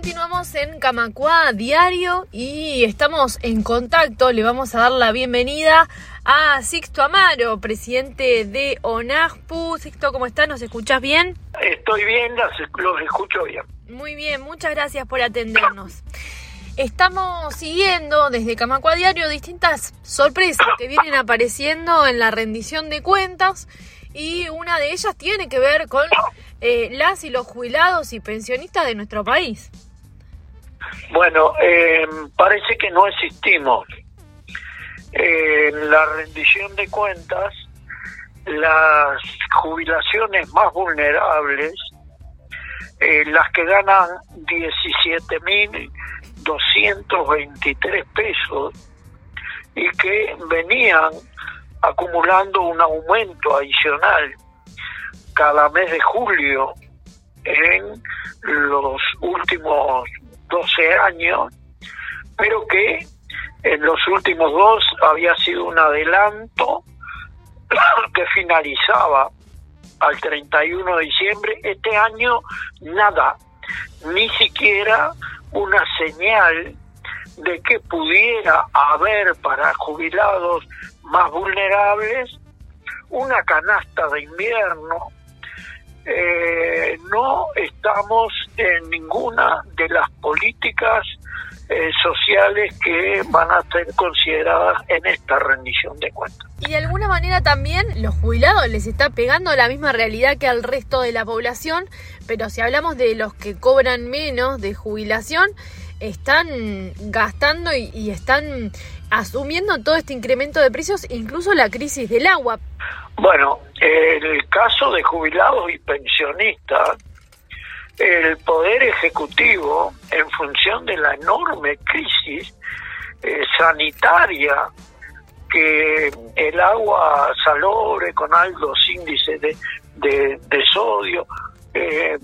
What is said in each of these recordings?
Continuamos en Camacua Diario y estamos en contacto. Le vamos a dar la bienvenida a Sixto Amaro, presidente de ONASPU. Sixto, ¿cómo estás? ¿Nos escuchas bien? Estoy bien, los escucho bien. Muy bien, muchas gracias por atendernos. Estamos siguiendo desde Camacua Diario distintas sorpresas que vienen apareciendo en la rendición de cuentas y una de ellas tiene que ver con eh, las y los jubilados y pensionistas de nuestro país. Bueno, eh, parece que no existimos. En la rendición de cuentas, las jubilaciones más vulnerables, eh, las que ganan 17.223 pesos y que venían acumulando un aumento adicional cada mes de julio en los últimos 12 años, pero que en los últimos dos había sido un adelanto que finalizaba al 31 de diciembre. Este año nada, ni siquiera una señal de que pudiera haber para jubilados más vulnerables una canasta de invierno. Eh, no estamos en ninguna de las políticas eh, sociales que van a ser consideradas en esta rendición de cuentas. Y de alguna manera también los jubilados les está pegando la misma realidad que al resto de la población, pero si hablamos de los que cobran menos de jubilación, están gastando y, están asumiendo todo este incremento de precios, incluso la crisis del agua. Bueno, en el caso de jubilados y pensionistas, el Poder Ejecutivo, en función de la enorme crisis eh, sanitaria que el agua salobre con altos índices de, de, sodio, eh,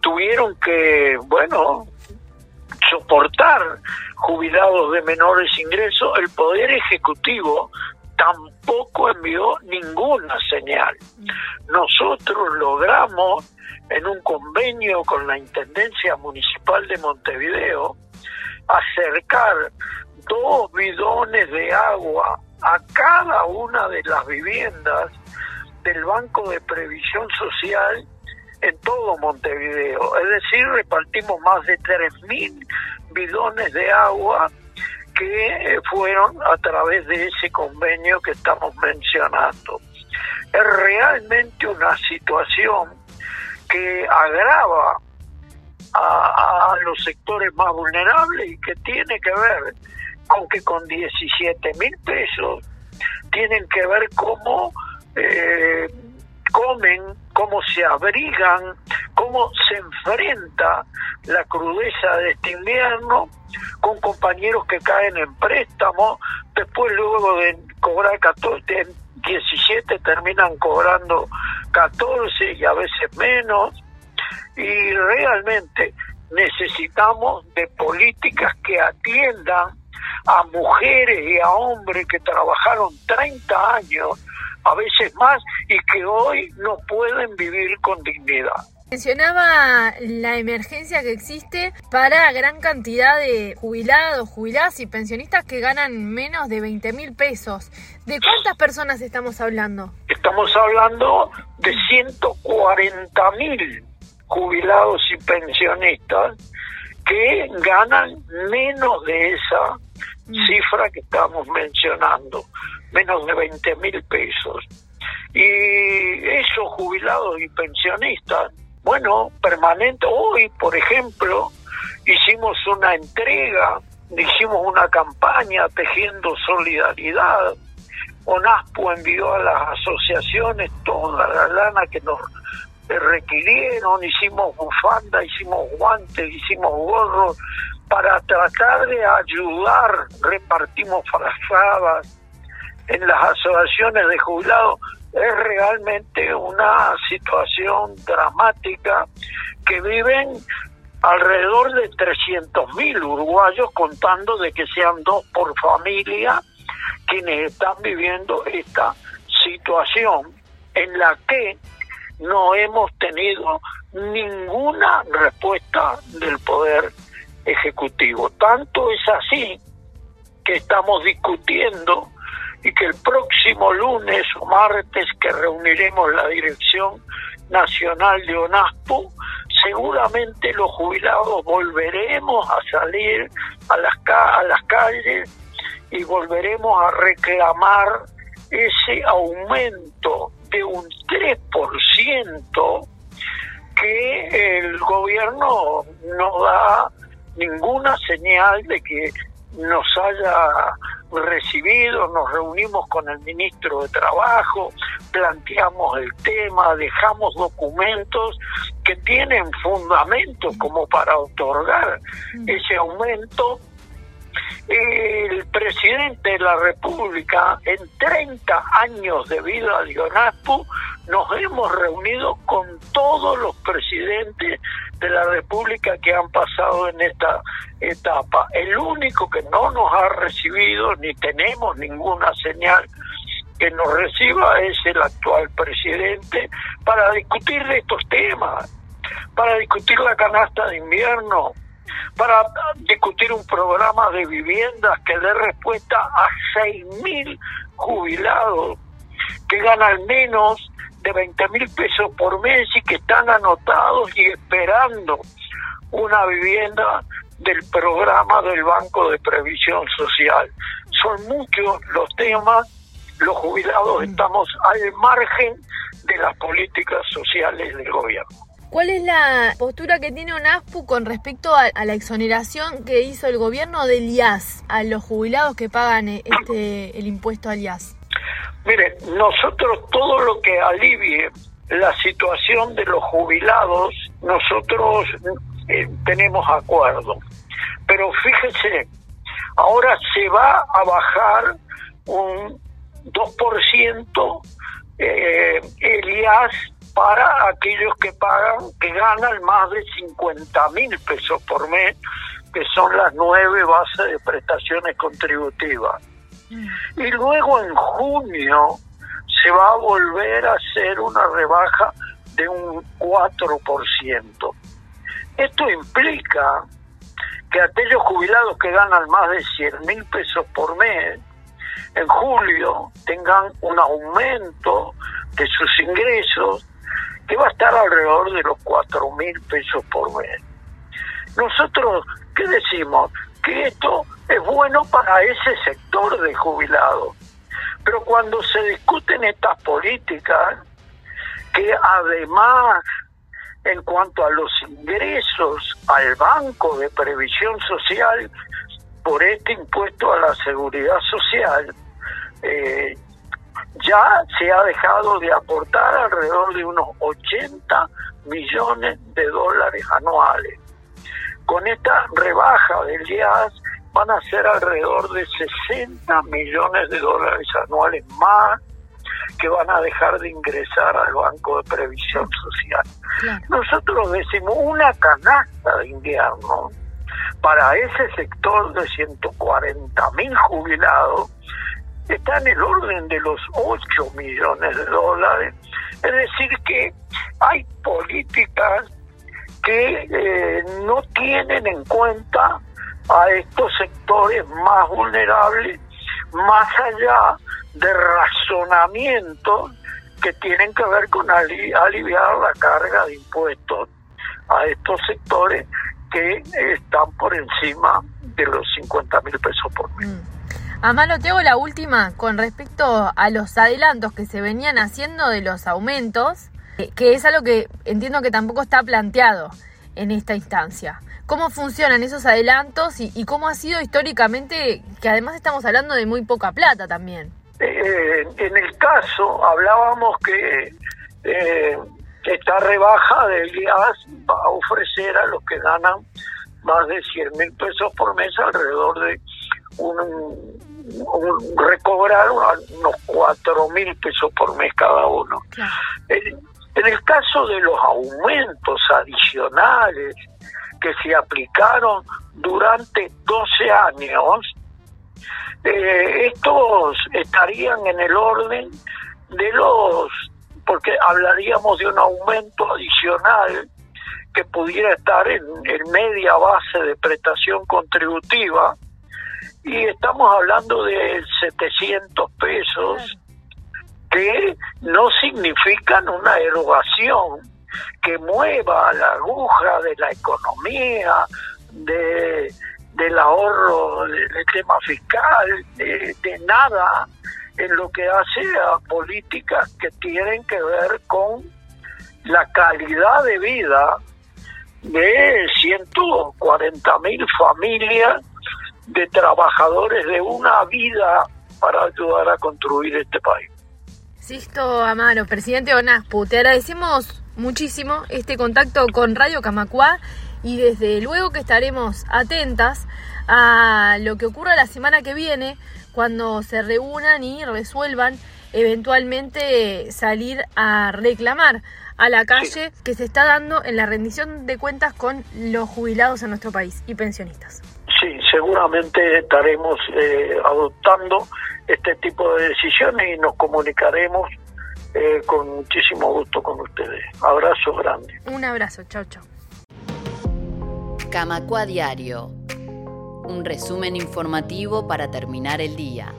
tuvieron que, bueno, soportar jubilados de menores ingresos, el Poder Ejecutivo tampoco envió ninguna señal. Nosotros logramos, en un convenio con la Intendencia Municipal de Montevideo, acercar dos bidones de agua a cada una de las viviendas del Banco de Previsión Social en todo Montevideo. Es decir, repartimos más de 3.000 bidones de agua que eh, fueron a través de ese convenio que estamos mencionando. Es realmente una situación que agrava a, los sectores más vulnerables y que tiene que ver con que con 17 mil pesos tienen que ver cómo eh, comen, cómo se abrigan, cómo se enfrenta la crudeza de este invierno con compañeros que caen en préstamo, después luego de cobrar 14, 17 terminan cobrando 14 y a veces menos, y realmente necesitamos de políticas que atiendan a mujeres y a hombres que trabajaron 30 años a veces más, y que hoy no pueden vivir con dignidad. Mencionaba la emergencia que existe para gran cantidad de jubilados, jubiladas y pensionistas que ganan menos de 20 mil pesos. ¿De cuántas personas estamos hablando? Estamos hablando de 140 mil jubilados y pensionistas que ganan menos de esa mm. cifra que estamos mencionando menos de 20 mil pesos. Y esos jubilados y pensionistas, bueno, permanente, hoy, por ejemplo, hicimos una entrega, hicimos una campaña tejiendo solidaridad. ONASPO envió a las asociaciones toda la lana que nos requirieron, hicimos bufanda, hicimos guantes, hicimos gorros, para tratar de ayudar, repartimos frazadas, en las asociaciones de jubilados es realmente una situación dramática que viven alrededor de 300.000 uruguayos, contando de que sean dos por familia quienes están viviendo esta situación en la que no hemos tenido ninguna respuesta del Poder Ejecutivo. Tanto es así que estamos discutiendo y que el próximo lunes o martes que reuniremos la dirección nacional de ONASPO, seguramente los jubilados volveremos a salir a las, a las calles y volveremos a reclamar ese aumento de un 3% que el gobierno no da ninguna señal de que nos haya recibido, nos reunimos con el ministro de Trabajo, planteamos el tema, dejamos documentos que tienen fundamento como para otorgar ese aumento. El presidente de la República, en 30 años de vida de ONASPU, nos hemos reunido con todos los presidentes de la República que han pasado en esta etapa. El único que no nos ha recibido, ni tenemos ninguna señal que nos reciba, es el actual presidente para discutir de estos temas, para discutir la canasta de invierno, para discutir un programa de viviendas que dé respuesta a 6.000 jubilados que ganan menos de 20 mil pesos por mes y que están anotados y esperando una vivienda del programa del Banco de Previsión Social. Son muchos los temas, los jubilados mm. estamos al margen de las políticas sociales del gobierno. ¿Cuál es la postura que tiene ONASPU con respecto a, la exoneración que hizo el gobierno del IAS a los jubilados que pagan eh, este, el impuesto al IAS? Mire, nosotros todo lo que alivie la situación de los jubilados, nosotros eh, tenemos acuerdo. Pero fíjese, ahora se va a bajar un 2% eh, el IAS para aquellos que pagan, que ganan más de 50 mil pesos por mes, que son las nueve bases de prestaciones contributivas. Y luego en junio se va a volver a hacer una rebaja de un 4%. Esto implica que aquellos jubilados que ganan más de 100 mil pesos por mes, en julio tengan un aumento de sus ingresos que va a estar alrededor de los 4 mil pesos por mes. Nosotros, ¿qué decimos? Que esto es bueno para ese sector de jubilados. Pero cuando se discuten estas políticas, que además en cuanto a los ingresos al Banco de Previsión Social por este impuesto a la seguridad social, eh, ya se ha dejado de aportar alrededor de unos 80 millones de dólares anuales. Con esta rebaja del IAS van a ser alrededor de 60 millones de dólares anuales más que van a dejar de ingresar al Banco de Previsión Social. Nosotros decimos una canasta de invierno para ese sector de 140 mil jubilados está en el orden de los 8 millones de dólares. Es decir, que hay políticas que eh, no tienen en cuenta a estos sectores más vulnerables, más allá de razonamientos que tienen que ver con aliviar la carga de impuestos a estos sectores que están por encima de los 50 mil pesos por mes. Mm. Amalo, te hago la última con respecto a los adelantos que se venían haciendo de los aumentos, eh, que es algo que entiendo que tampoco está planteado en esta instancia cómo funcionan esos adelantos y, cómo ha sido históricamente, que además estamos hablando de muy poca plata también. Eh, en el caso, hablábamos que eh, esta rebaja del IAS va a ofrecer a los que ganan más de 100 mil pesos por mes alrededor de un, recobrar unos 4 mil pesos por mes cada uno. en el caso de los aumentos adicionales que se aplicaron durante 12 años, eh, estos estarían en el orden de los, porque hablaríamos de un aumento adicional que pudiera estar en, media base de prestación contributiva y estamos hablando de 700 pesos que no significan una erogación que mueva la aguja de la economía, de, del ahorro del tema fiscal, de, de nada en lo que hace a políticas que tienen que ver con la calidad de vida de 140 mil familias de trabajadores de una vida para ayudar a construir este país. Sisto Amaro, presidente ONASPU, te agradecemos muchísimo este contacto con Radio Camacuá y desde luego que estaremos atentas a lo que ocurra la semana que viene cuando se reúnan y resuelvan eventualmente salir a reclamar a la calle que se está dando en la rendición de cuentas con los jubilados en nuestro país y pensionistas. Sí, seguramente estaremos eh, adoptando este tipo de decisiones y nos comunicaremos eh, con muchísimo gusto con ustedes. Abrazo grande. Un abrazo, chao, chao. Camacua Diario. Un resumen informativo para terminar el día.